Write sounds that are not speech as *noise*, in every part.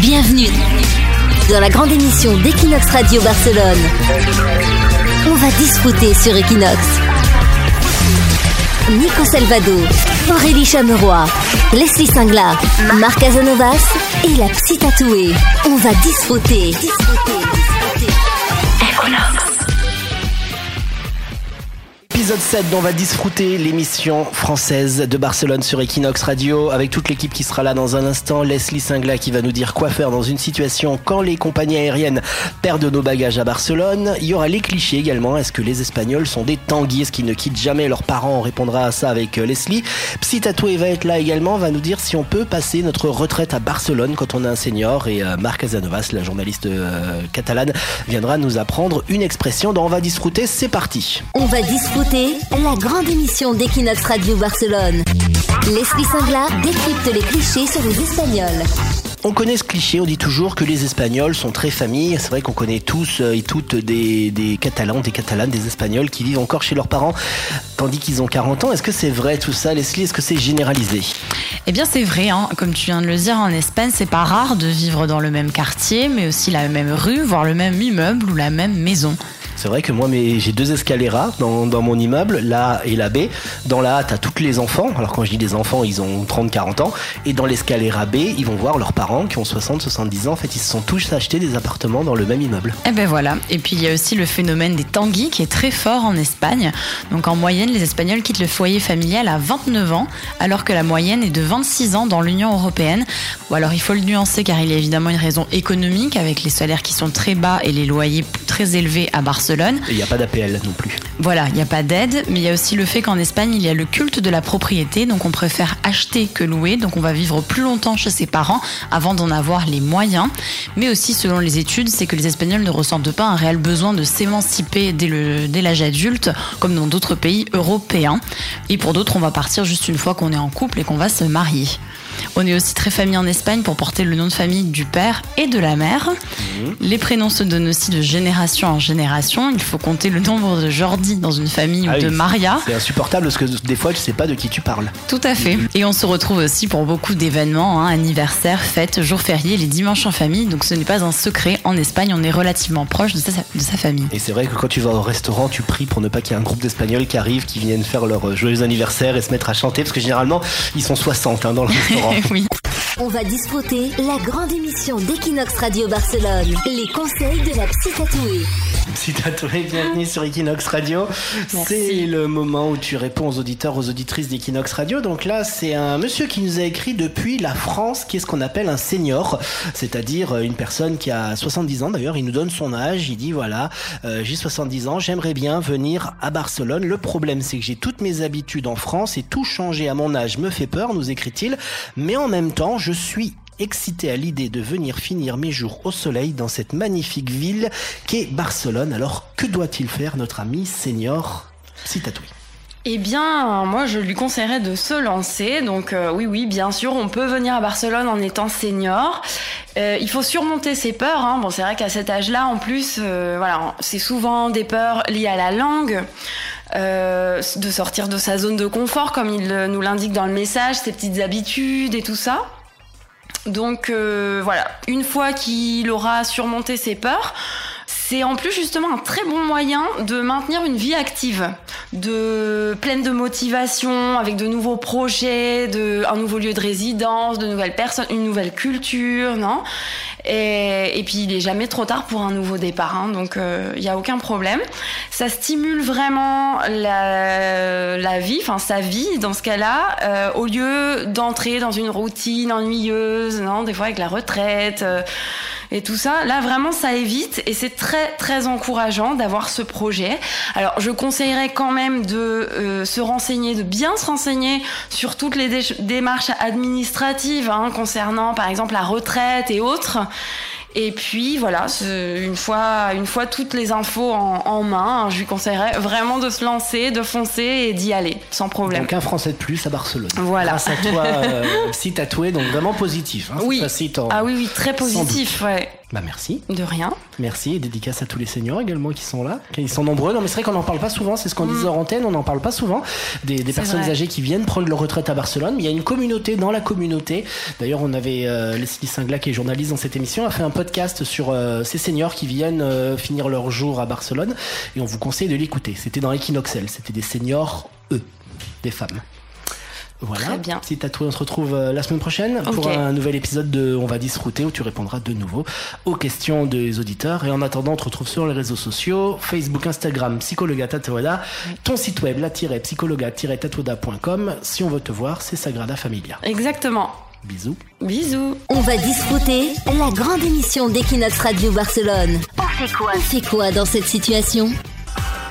Bienvenue dans la grande émission d'Equinox Radio Barcelone. On va discuter sur Equinox. Nico Salvado, Aurélie Chameroy, Leslie Singla, Marc Casanovas et la psy tatouée. On va disfruter. Épisode 7 dont on va disfruter l'émission française de Barcelone sur Equinox Radio avec toute l'équipe qui sera là dans un instant. Leslie Singla qui va nous dire quoi faire dans une situation quand les compagnies aériennes perdent nos bagages à Barcelone. Il y aura les clichés également. Est-ce que les Espagnols sont des tanguis? Est-ce qu'ils ne quittent jamais leurs parents? On répondra à ça avec euh, Leslie. Psy Tatoué va être là également. Va nous dire si on peut passer notre retraite à Barcelone quand on est un senior. Et euh, Marc Casanovas, la journaliste euh, catalane, viendra nous apprendre une expression dont on va disfruter. C'est parti. On va disfruter la grande émission d'Equinox Radio Barcelone. Leslie Singla décrypte les clichés sur les Espagnols. On connaît ce cliché, on dit toujours que les Espagnols sont très familles. C'est vrai qu'on connaît tous euh, et toutes des, des, Catalans, des Catalanes, des Espagnols qui vivent encore chez leurs parents tandis qu'ils ont 40 ans. Est-ce que c'est vrai tout ça, Leslie? Est-ce que c'est généralisé? Eh bien, c'est vrai. Hein. Comme tu viens de le dire, en Espagne, c'est pas rare de vivre dans le même quartier, mais aussi la même rue, voire le même immeuble ou la même maison. C'est vrai que moi, j'ai deux escaleras dans, mon immeuble, la et la B. Dans la A, t'as tous les enfants. Alors quand je dis des enfants, ils ont 30, 40 ans. Et dans l'escalera B, ils vont voir leurs parents qui ont 60, 70 ans. En fait, ils se sont tous achetés des appartements dans le même immeuble. Et eh ben voilà. Et puis il y a aussi le phénomène des tanguis qui est très fort en Espagne. Donc en moyenne, les Espagnols quittent le foyer familial à 29 ans, alors que la moyenne est de 26 ans dans l'Union européenne. Ou alors il faut le nuancer car il y a évidemment une raison économique avec les salaires qui sont très bas et les loyers très élevés à Barcelone. Il n'y a pas d'APL non plus. Voilà, il n'y a pas d'aide, mais il y a aussi le fait qu'en Espagne, il y a le culte de la propriété, donc on préfère acheter que louer, donc on va vivre plus longtemps chez ses parents avant d'en avoir les moyens. Mais aussi, selon les études, c'est que les Espagnols ne ressentent pas un réel besoin de s'émanciper dès l'âge adulte, comme dans d'autres pays européens. Et pour d'autres, on va partir juste une fois qu'on est en couple et qu'on va se marier. On est aussi très famille en Espagne pour porter le nom de famille du père et de la mère. Mhm. Les prénoms se donnent aussi de génération en génération. Il faut compter le nombre de Jordi dans une famille ou ah de Maria. C'est insupportable parce que des fois tu sais pas de qui tu parles. Tout à fait. Et on se retrouve aussi pour beaucoup d'événements, hein, anniversaires, fêtes, jours fériés, les dimanches en famille. Donc ce n'est pas un secret. En Espagne, on est relativement proche de sa, de sa famille. Et c'est vrai que quand tu vas au restaurant, tu pries pour ne pas qu'il y ait un groupe d'Espagnols qui arrivent, qui viennent faire leur joyeux anniversaire et se mettre à chanter parce que généralement ils sont 60 hein, dans le *laughs* restaurant. *laughs* oui. On va discuter la grande émission d'Equinox Radio Barcelone. Les conseils de la psy tatouée. Psy tatouée, bienvenue sur Equinox Radio. C'est le moment où tu réponds aux auditeurs, aux auditrices d'Equinox Radio. Donc là, c'est un monsieur qui nous a écrit depuis la France, qui est ce qu'on appelle un senior, c'est-à-dire une personne qui a 70 ans. D'ailleurs, il nous donne son âge. Il dit voilà, euh, j'ai 70 ans, j'aimerais bien venir à Barcelone. Le problème, c'est que j'ai toutes mes habitudes en France et tout changer à mon âge me fait peur, nous écrit-il. Mais en même temps, je suis excité à l'idée de venir finir mes jours au soleil dans cette magnifique ville qu'est Barcelone. Alors, que doit-il faire notre ami senior Citatouille eh bien, moi, je lui conseillerais de se lancer. Donc, euh, oui, oui, bien sûr, on peut venir à Barcelone en étant senior. Euh, il faut surmonter ses peurs. Hein. Bon, c'est vrai qu'à cet âge-là, en plus, euh, voilà, c'est souvent des peurs liées à la langue. De sortir de sa zone de confort, comme il nous l'indique dans le message, ses petites habitudes et tout ça. Donc euh, voilà, une fois qu'il aura surmonté ses peurs, c'est en plus justement un très bon moyen de maintenir une vie active, de pleine de motivation, avec de nouveaux projets, de un nouveau lieu de résidence, de nouvelles personnes, une nouvelle culture, non? Et, puis il est jamais trop tard pour un nouveau départ, hein, donc il euh, n'y a aucun problème. Ça stimule vraiment la, la vie, enfin sa vie dans ce cas-là, euh, au lieu d'entrer dans une routine ennuyeuse, non, des fois avec la retraite. Euh, et tout ça. Là, vraiment, ça évite et c'est très, très encourageant d'avoir ce projet. Alors, je conseillerais quand même de euh, se renseigner, de bien se renseigner sur toutes les démarches administratives hein, concernant, par exemple, la retraite et autres. Et puis voilà, une fois, une fois toutes les infos en, main, hein, je lui conseillerais vraiment de se lancer, de foncer et d'y aller sans problème. Donc un Français de plus à Barcelone. Voilà. Grâce à toi, euh, *laughs* si tatoué, donc vraiment positif. Hein, oui. ah oui, oui, très positif, ouais. Bah merci. De rien. Merci et dédicace à tous les seniors également qui sont là. Ils sont nombreux. Non mais c'est vrai qu'on n'en parle pas souvent, c'est ce qu'on disait mm. en antenne, on n'en parle pas souvent. Des, personnes âgées qui viennent prendre leur retraite à Barcelone. Mais il y a une communauté dans la communauté. D'ailleurs on avait euh, Leslie Singla qui est journaliste dans cette émission, a fait un podcast sur euh, ces seniors qui viennent euh, finir leur jour à Barcelone. Et on vous conseille de l'écouter. C'était dans Equinoxel, c'était des seniors, eux, des femmes. Voilà. Très bien. Si tatoué, on se retrouve euh, la semaine prochaine pour un nouvel épisode de On va disrouter où tu répondras de nouveau aux questions des auditeurs. Et en attendant, on te retrouve sur les réseaux sociaux, Facebook, Instagram, Psychologa Tatoada, ton site web, la-psychologa-tatoada.com. Si on veut te voir, c'est Sagrada Familia. Exactement. Bisous. Bisous. On va disfruter la grande émission d'Equinox Radio Barcelone. On fait quoi? On fait quoi dans cette situation?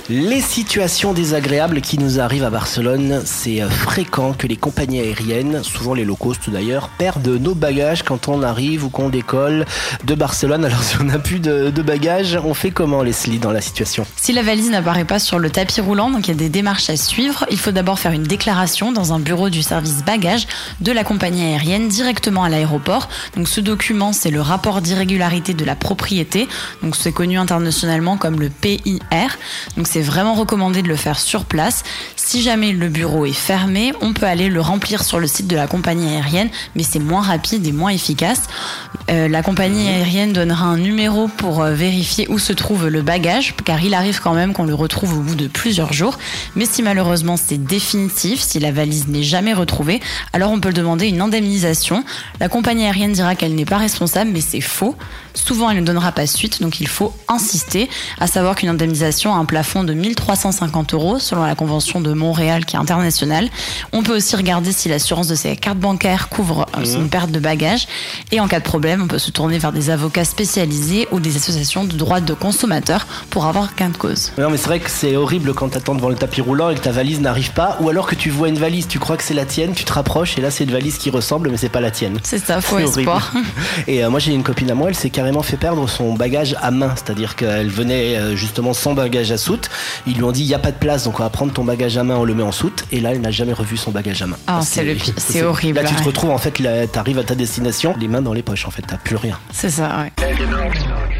Les situations désagréables qui nous arrivent à Barcelone, c'est euh, fréquent que les compagnies aériennes, souvent les low cost d'ailleurs, perdent nos bagages quand on arrive ou qu'on décolle de Barcelone. Alors *laughs* si on n'a plus de, bagages, on fait comment Leslie dans la situation? Si la valise n'apparaît pas sur le tapis roulant, donc il y a des démarches à suivre, il faut d'abord faire une déclaration dans un bureau du service bagages de la compagnie aérienne directement à l'aéroport. Donc ce document, c'est le rapport d'irrégularité de la propriété. Donc c'est connu internationalement comme le PIR. Donc c'est vraiment recommandé de le faire sur place. Si jamais le bureau est fermé, on peut aller le remplir sur le site de la compagnie aérienne, mais c'est moins rapide et moins efficace. Euh, la compagnie aérienne donnera un numéro pour euh, vérifier où se trouve le bagage, car il arrive quand même qu'on le retrouve au bout de plusieurs jours. Mais si malheureusement c'est définitif, si la valise n'est jamais retrouvée, alors on peut demander une indemnisation. La compagnie aérienne dira qu'elle n'est pas responsable, mais c'est faux. Souvent, elle ne donnera pas suite, donc il faut insister, à savoir qu'une indemnisation a un plafond de 1350 euros selon la convention de Montréal qui est internationale. On peut aussi regarder si l'assurance de ses cartes bancaires couvre euh, mmh. une perte de bagages. Et en cas de problème, on peut se tourner vers des avocats spécialisés ou des associations de droits de consommateurs pour avoir gain de cause. Non, mais c'est vrai que c'est horrible quand tu attends devant le tapis roulant et que ta valise n'arrive pas, ou alors que tu vois une valise, tu crois que c'est la tienne, tu te rapproches et là c'est une valise qui ressemble, mais c'est pas la tienne. C'est ça, faux espoir. *laughs* Et euh, moi j'ai une copine à moi, elle s'est carrément fait perdre son bagage à main, c'est-à-dire qu'elle venait euh, justement sans bagage à soute. Ils lui ont dit il y a pas de place, donc on va prendre ton bagage à main, on le met en soute. Et là, elle n'a jamais revu son bagage à main. Ah, c'est le c'est horrible. Là, tu te retrouves en fait, tu arrives à ta destination, les mains dans les poches, en fait, t'as plus rien. C'est ça, ouais.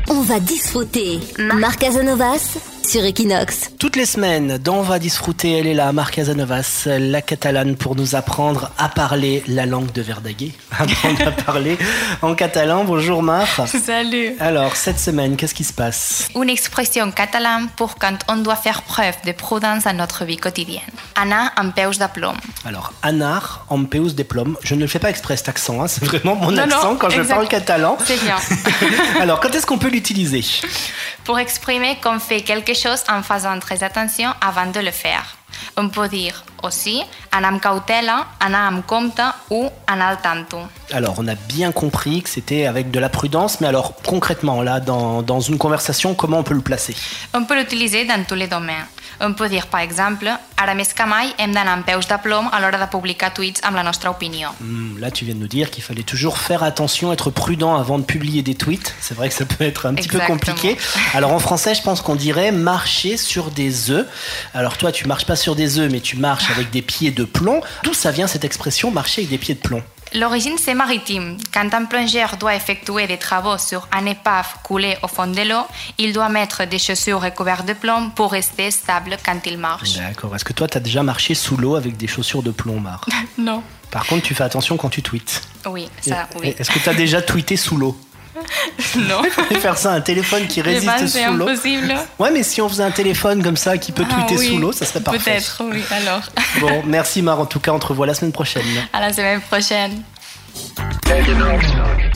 On va disfruter. Marc Casanovas sur Equinox. Toutes les semaines, dans On va disfruter, elle est là, Marc Casanovas, la catalane, pour nous apprendre à parler la langue de Verdaguer. *laughs* Apprendre à parler en catalan. Bonjour Marc. Salut. Alors, cette semaine, qu'est-ce qui se passe? Une expression catalane pour quand on doit faire preuve de prudence dans notre vie quotidienne. Anar en peus de plomb. Alors, anar en peus de plomb. Je ne le fais pas exprès cet accent, hein. c'est vraiment mon accent quand je parle catalan. C'est bien. *laughs* Alors, quand est-ce qu'on peut l'utiliser? Pour exprimer qu'on fait quelque chose en faisant très attention avant de le faire. On peut dire aussi anar amb cautela, anar amb compte ou anar al tanto. Alors, on a bien compris que c'était avec de la prudence, mais alors concrètement, là, dans, dans une conversation, comment on peut le placer? On peut l'utiliser dans tous les domaines. On peut dire, par exemple, ara més que mai hem d'anar amb peus de plom a l'hora de publicar tweets amb la nostra opinió. Hmm, là, tu viens de nous dire qu'il fallait toujours faire attention, être prudent avant de publier des tweets. C'est vrai que ça peut être un petit peu compliqué. Alors en français, je pense qu'on dirait marcher sur des œufs. Alors toi, tu marches pas sur des œufs, mais tu marches avec des pieds de plomb. D'où ça vient cette expression marcher avec des pieds de plomb? L'origine, c'est maritime. Quand un plongeur doit effectuer des travaux sur un épave coulée au fond de l'eau, il doit mettre des chaussures recouvertes de plomb pour rester stable quand il marche. D'accord. Est-ce que toi, tu as déjà marché sous l'eau avec des chaussures de plomb, Mar *laughs* Non. Par contre, tu fais attention quand tu tweets. Oui, ça, oui. Est-ce que tu as déjà tweeté sous l'eau? Non. Faire ça, un téléphone qui résiste sous l'eau. C'est impossible. Ouais, mais si on faisait un téléphone comme ça qui peut ah tweeter sous l'eau, ça serait parfait. Peut-être, oui, alors. Bon, merci Mar. En tout cas, on te revoit la semaine prochaine. À la semaine prochaine.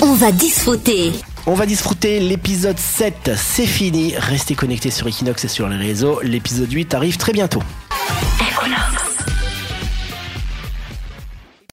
On va disfruter. On va disfruter l'épisode 7, c'est fini. Restez connectés sur Equinox et sur les réseaux. L'épisode 8 arrive très bientôt.